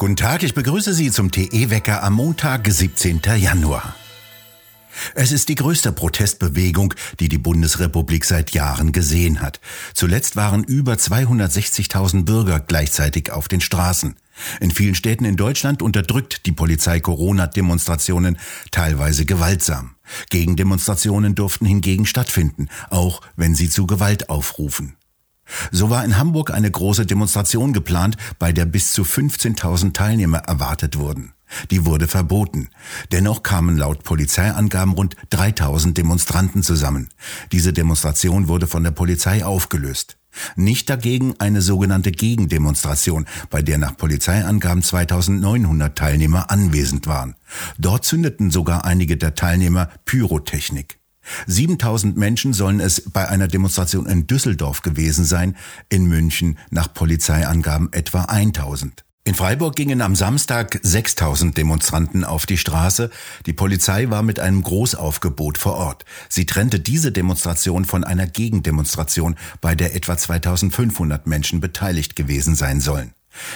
Guten Tag, ich begrüße Sie zum TE-Wecker am Montag, 17. Januar. Es ist die größte Protestbewegung, die die Bundesrepublik seit Jahren gesehen hat. Zuletzt waren über 260.000 Bürger gleichzeitig auf den Straßen. In vielen Städten in Deutschland unterdrückt die Polizei Corona-Demonstrationen teilweise gewaltsam. Gegendemonstrationen durften hingegen stattfinden, auch wenn sie zu Gewalt aufrufen. So war in Hamburg eine große Demonstration geplant, bei der bis zu 15.000 Teilnehmer erwartet wurden. Die wurde verboten. Dennoch kamen laut Polizeiangaben rund 3000 Demonstranten zusammen. Diese Demonstration wurde von der Polizei aufgelöst. Nicht dagegen eine sogenannte Gegendemonstration, bei der nach Polizeiangaben 2900 Teilnehmer anwesend waren. Dort zündeten sogar einige der Teilnehmer Pyrotechnik. 7000 Menschen sollen es bei einer Demonstration in Düsseldorf gewesen sein, in München nach Polizeiangaben etwa 1000. In Freiburg gingen am Samstag 6000 Demonstranten auf die Straße. Die Polizei war mit einem Großaufgebot vor Ort. Sie trennte diese Demonstration von einer Gegendemonstration, bei der etwa 2500 Menschen beteiligt gewesen sein sollen.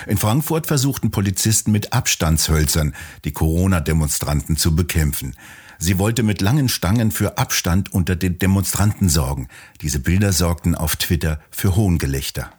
In Frankfurt versuchten Polizisten mit Abstandshölzern die Corona-Demonstranten zu bekämpfen. Sie wollte mit langen Stangen für Abstand unter den Demonstranten sorgen. Diese Bilder sorgten auf Twitter für Hohngelächter.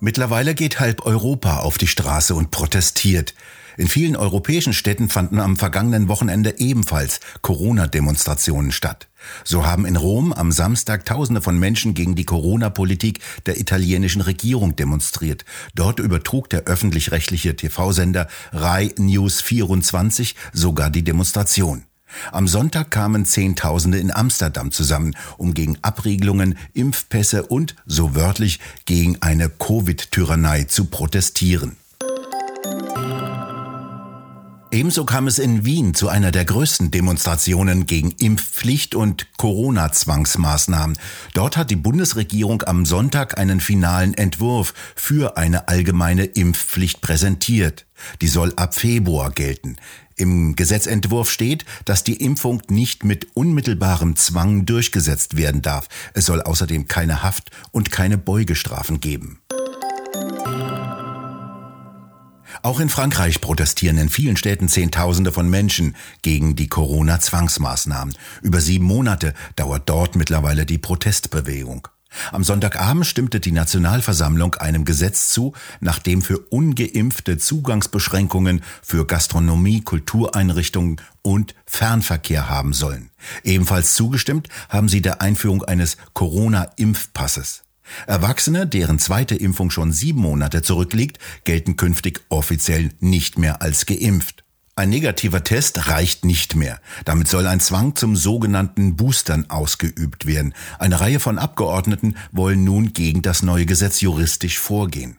Mittlerweile geht halb Europa auf die Straße und protestiert. In vielen europäischen Städten fanden am vergangenen Wochenende ebenfalls Corona-Demonstrationen statt. So haben in Rom am Samstag Tausende von Menschen gegen die Corona-Politik der italienischen Regierung demonstriert. Dort übertrug der öffentlich-rechtliche TV-Sender Rai News 24 sogar die Demonstration. Am Sonntag kamen Zehntausende in Amsterdam zusammen, um gegen Abriegelungen, Impfpässe und, so wörtlich, gegen eine Covid-Tyrannei zu protestieren. Ebenso kam es in Wien zu einer der größten Demonstrationen gegen Impfpflicht und Corona-Zwangsmaßnahmen. Dort hat die Bundesregierung am Sonntag einen finalen Entwurf für eine allgemeine Impfpflicht präsentiert. Die soll ab Februar gelten. Im Gesetzentwurf steht, dass die Impfung nicht mit unmittelbarem Zwang durchgesetzt werden darf. Es soll außerdem keine Haft und keine Beugestrafen geben. Auch in Frankreich protestieren in vielen Städten Zehntausende von Menschen gegen die Corona-Zwangsmaßnahmen. Über sieben Monate dauert dort mittlerweile die Protestbewegung. Am Sonntagabend stimmte die Nationalversammlung einem Gesetz zu, nach dem für ungeimpfte Zugangsbeschränkungen für Gastronomie, Kultureinrichtungen und Fernverkehr haben sollen. Ebenfalls zugestimmt haben sie der Einführung eines Corona-Impfpasses. Erwachsene, deren zweite Impfung schon sieben Monate zurückliegt, gelten künftig offiziell nicht mehr als geimpft. Ein negativer Test reicht nicht mehr. Damit soll ein Zwang zum sogenannten Boostern ausgeübt werden. Eine Reihe von Abgeordneten wollen nun gegen das neue Gesetz juristisch vorgehen.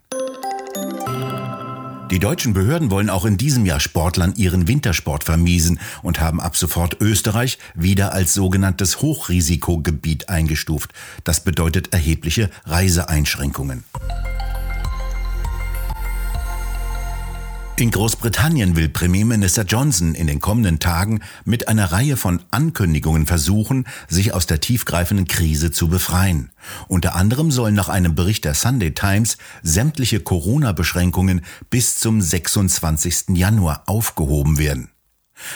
Die deutschen Behörden wollen auch in diesem Jahr Sportlern ihren Wintersport vermiesen und haben ab sofort Österreich wieder als sogenanntes Hochrisikogebiet eingestuft. Das bedeutet erhebliche Reiseeinschränkungen. In Großbritannien will Premierminister Johnson in den kommenden Tagen mit einer Reihe von Ankündigungen versuchen, sich aus der tiefgreifenden Krise zu befreien. Unter anderem sollen nach einem Bericht der Sunday Times sämtliche Corona-Beschränkungen bis zum 26. Januar aufgehoben werden.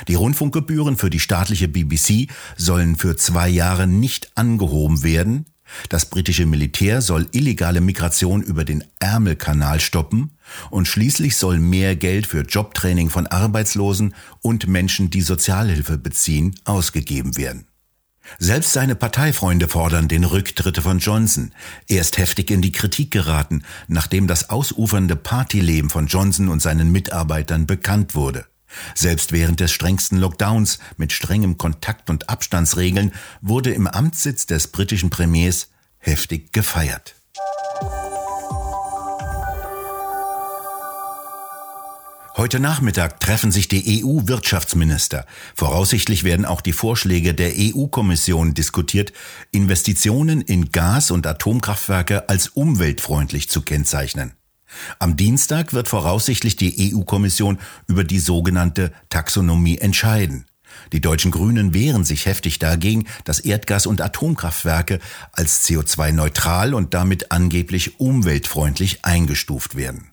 Die Rundfunkgebühren für die staatliche BBC sollen für zwei Jahre nicht angehoben werden, das britische Militär soll illegale Migration über den Ärmelkanal stoppen und schließlich soll mehr Geld für Jobtraining von Arbeitslosen und Menschen, die Sozialhilfe beziehen, ausgegeben werden. Selbst seine Parteifreunde fordern den Rücktritt von Johnson. Er ist heftig in die Kritik geraten, nachdem das ausufernde Partyleben von Johnson und seinen Mitarbeitern bekannt wurde. Selbst während des strengsten Lockdowns mit strengem Kontakt- und Abstandsregeln wurde im Amtssitz des britischen Premiers heftig gefeiert. Heute Nachmittag treffen sich die EU-Wirtschaftsminister. Voraussichtlich werden auch die Vorschläge der EU-Kommission diskutiert, Investitionen in Gas- und Atomkraftwerke als umweltfreundlich zu kennzeichnen. Am Dienstag wird voraussichtlich die EU-Kommission über die sogenannte Taxonomie entscheiden. Die deutschen Grünen wehren sich heftig dagegen, dass Erdgas- und Atomkraftwerke als CO2-neutral und damit angeblich umweltfreundlich eingestuft werden.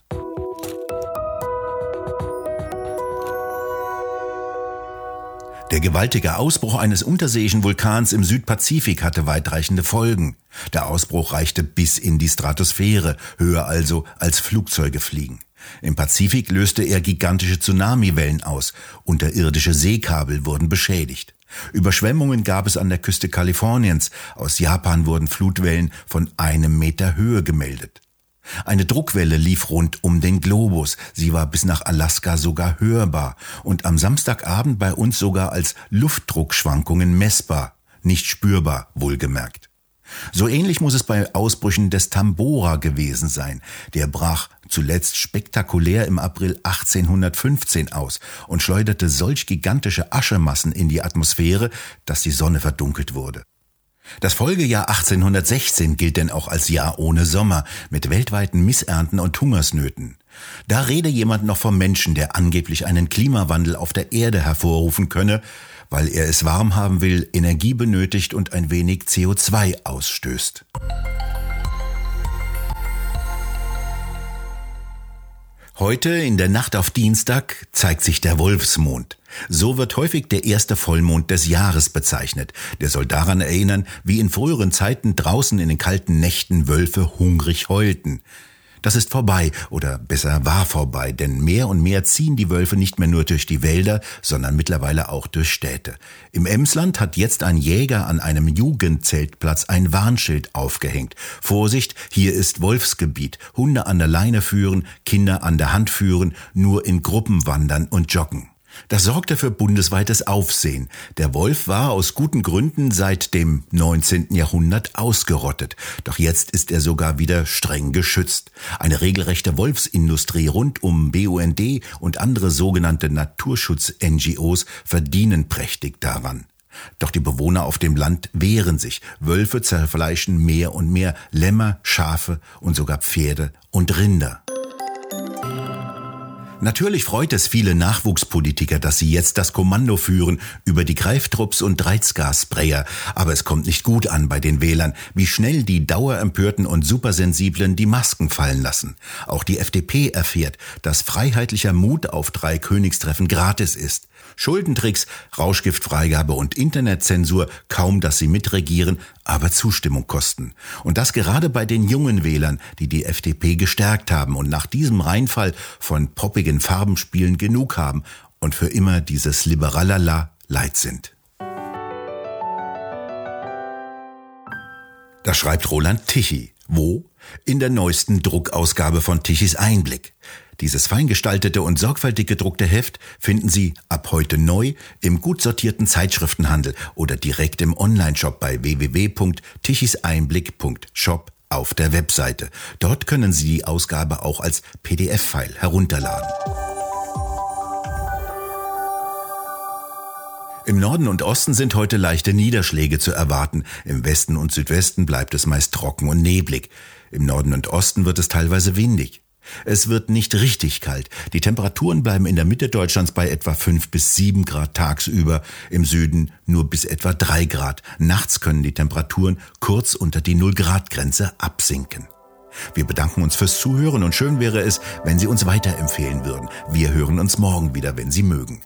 Der gewaltige Ausbruch eines unterseeischen Vulkans im Südpazifik hatte weitreichende Folgen. Der Ausbruch reichte bis in die Stratosphäre, höher also als Flugzeuge fliegen. Im Pazifik löste er gigantische Tsunamiwellen aus, unterirdische Seekabel wurden beschädigt. Überschwemmungen gab es an der Küste Kaliforniens, aus Japan wurden Flutwellen von einem Meter Höhe gemeldet. Eine Druckwelle lief rund um den Globus. Sie war bis nach Alaska sogar hörbar und am Samstagabend bei uns sogar als Luftdruckschwankungen messbar, nicht spürbar, wohlgemerkt. So ähnlich muss es bei Ausbrüchen des Tambora gewesen sein. Der brach zuletzt spektakulär im April 1815 aus und schleuderte solch gigantische Aschemassen in die Atmosphäre, dass die Sonne verdunkelt wurde. Das Folgejahr 1816 gilt denn auch als Jahr ohne Sommer, mit weltweiten Missernten und Hungersnöten. Da rede jemand noch vom Menschen, der angeblich einen Klimawandel auf der Erde hervorrufen könne, weil er es warm haben will, Energie benötigt und ein wenig CO2 ausstößt. Heute in der Nacht auf Dienstag zeigt sich der Wolfsmond. So wird häufig der erste Vollmond des Jahres bezeichnet. Der soll daran erinnern, wie in früheren Zeiten draußen in den kalten Nächten Wölfe hungrig heulten. Das ist vorbei oder besser war vorbei, denn mehr und mehr ziehen die Wölfe nicht mehr nur durch die Wälder, sondern mittlerweile auch durch Städte. Im Emsland hat jetzt ein Jäger an einem Jugendzeltplatz ein Warnschild aufgehängt. Vorsicht, hier ist Wolfsgebiet. Hunde an der Leine führen, Kinder an der Hand führen, nur in Gruppen wandern und joggen. Das sorgte für bundesweites Aufsehen. Der Wolf war aus guten Gründen seit dem 19. Jahrhundert ausgerottet. Doch jetzt ist er sogar wieder streng geschützt. Eine regelrechte Wolfsindustrie rund um BUND und andere sogenannte Naturschutz-NGOs verdienen prächtig daran. Doch die Bewohner auf dem Land wehren sich. Wölfe zerfleischen mehr und mehr Lämmer, Schafe und sogar Pferde und Rinder. Natürlich freut es viele Nachwuchspolitiker, dass sie jetzt das Kommando führen über die Greiftrupps und Reizgassprayer. Aber es kommt nicht gut an bei den Wählern, wie schnell die Dauerempörten und Supersensiblen die Masken fallen lassen. Auch die FDP erfährt, dass freiheitlicher Mut auf drei Königstreffen gratis ist. Schuldentricks, Rauschgiftfreigabe und Internetzensur, kaum dass sie mitregieren, aber Zustimmung kosten. Und das gerade bei den jungen Wählern, die die FDP gestärkt haben und nach diesem Reinfall von poppigen Farbenspielen genug haben und für immer dieses Liberalala leid sind. Das schreibt Roland Tichy. Wo? In der neuesten Druckausgabe von Tichys Einblick. Dieses feingestaltete und sorgfältig gedruckte Heft finden Sie ab heute neu im gut sortierten Zeitschriftenhandel oder direkt im Onlineshop bei www.tichiseinblick.shop auf der Webseite. Dort können Sie die Ausgabe auch als PDF-File herunterladen. Im Norden und Osten sind heute leichte Niederschläge zu erwarten. Im Westen und Südwesten bleibt es meist trocken und neblig. Im Norden und Osten wird es teilweise windig. Es wird nicht richtig kalt. Die Temperaturen bleiben in der Mitte Deutschlands bei etwa 5 bis 7 Grad tagsüber, im Süden nur bis etwa 3 Grad. Nachts können die Temperaturen kurz unter die 0 Grad Grenze absinken. Wir bedanken uns fürs Zuhören und schön wäre es, wenn Sie uns weiterempfehlen würden. Wir hören uns morgen wieder, wenn Sie mögen.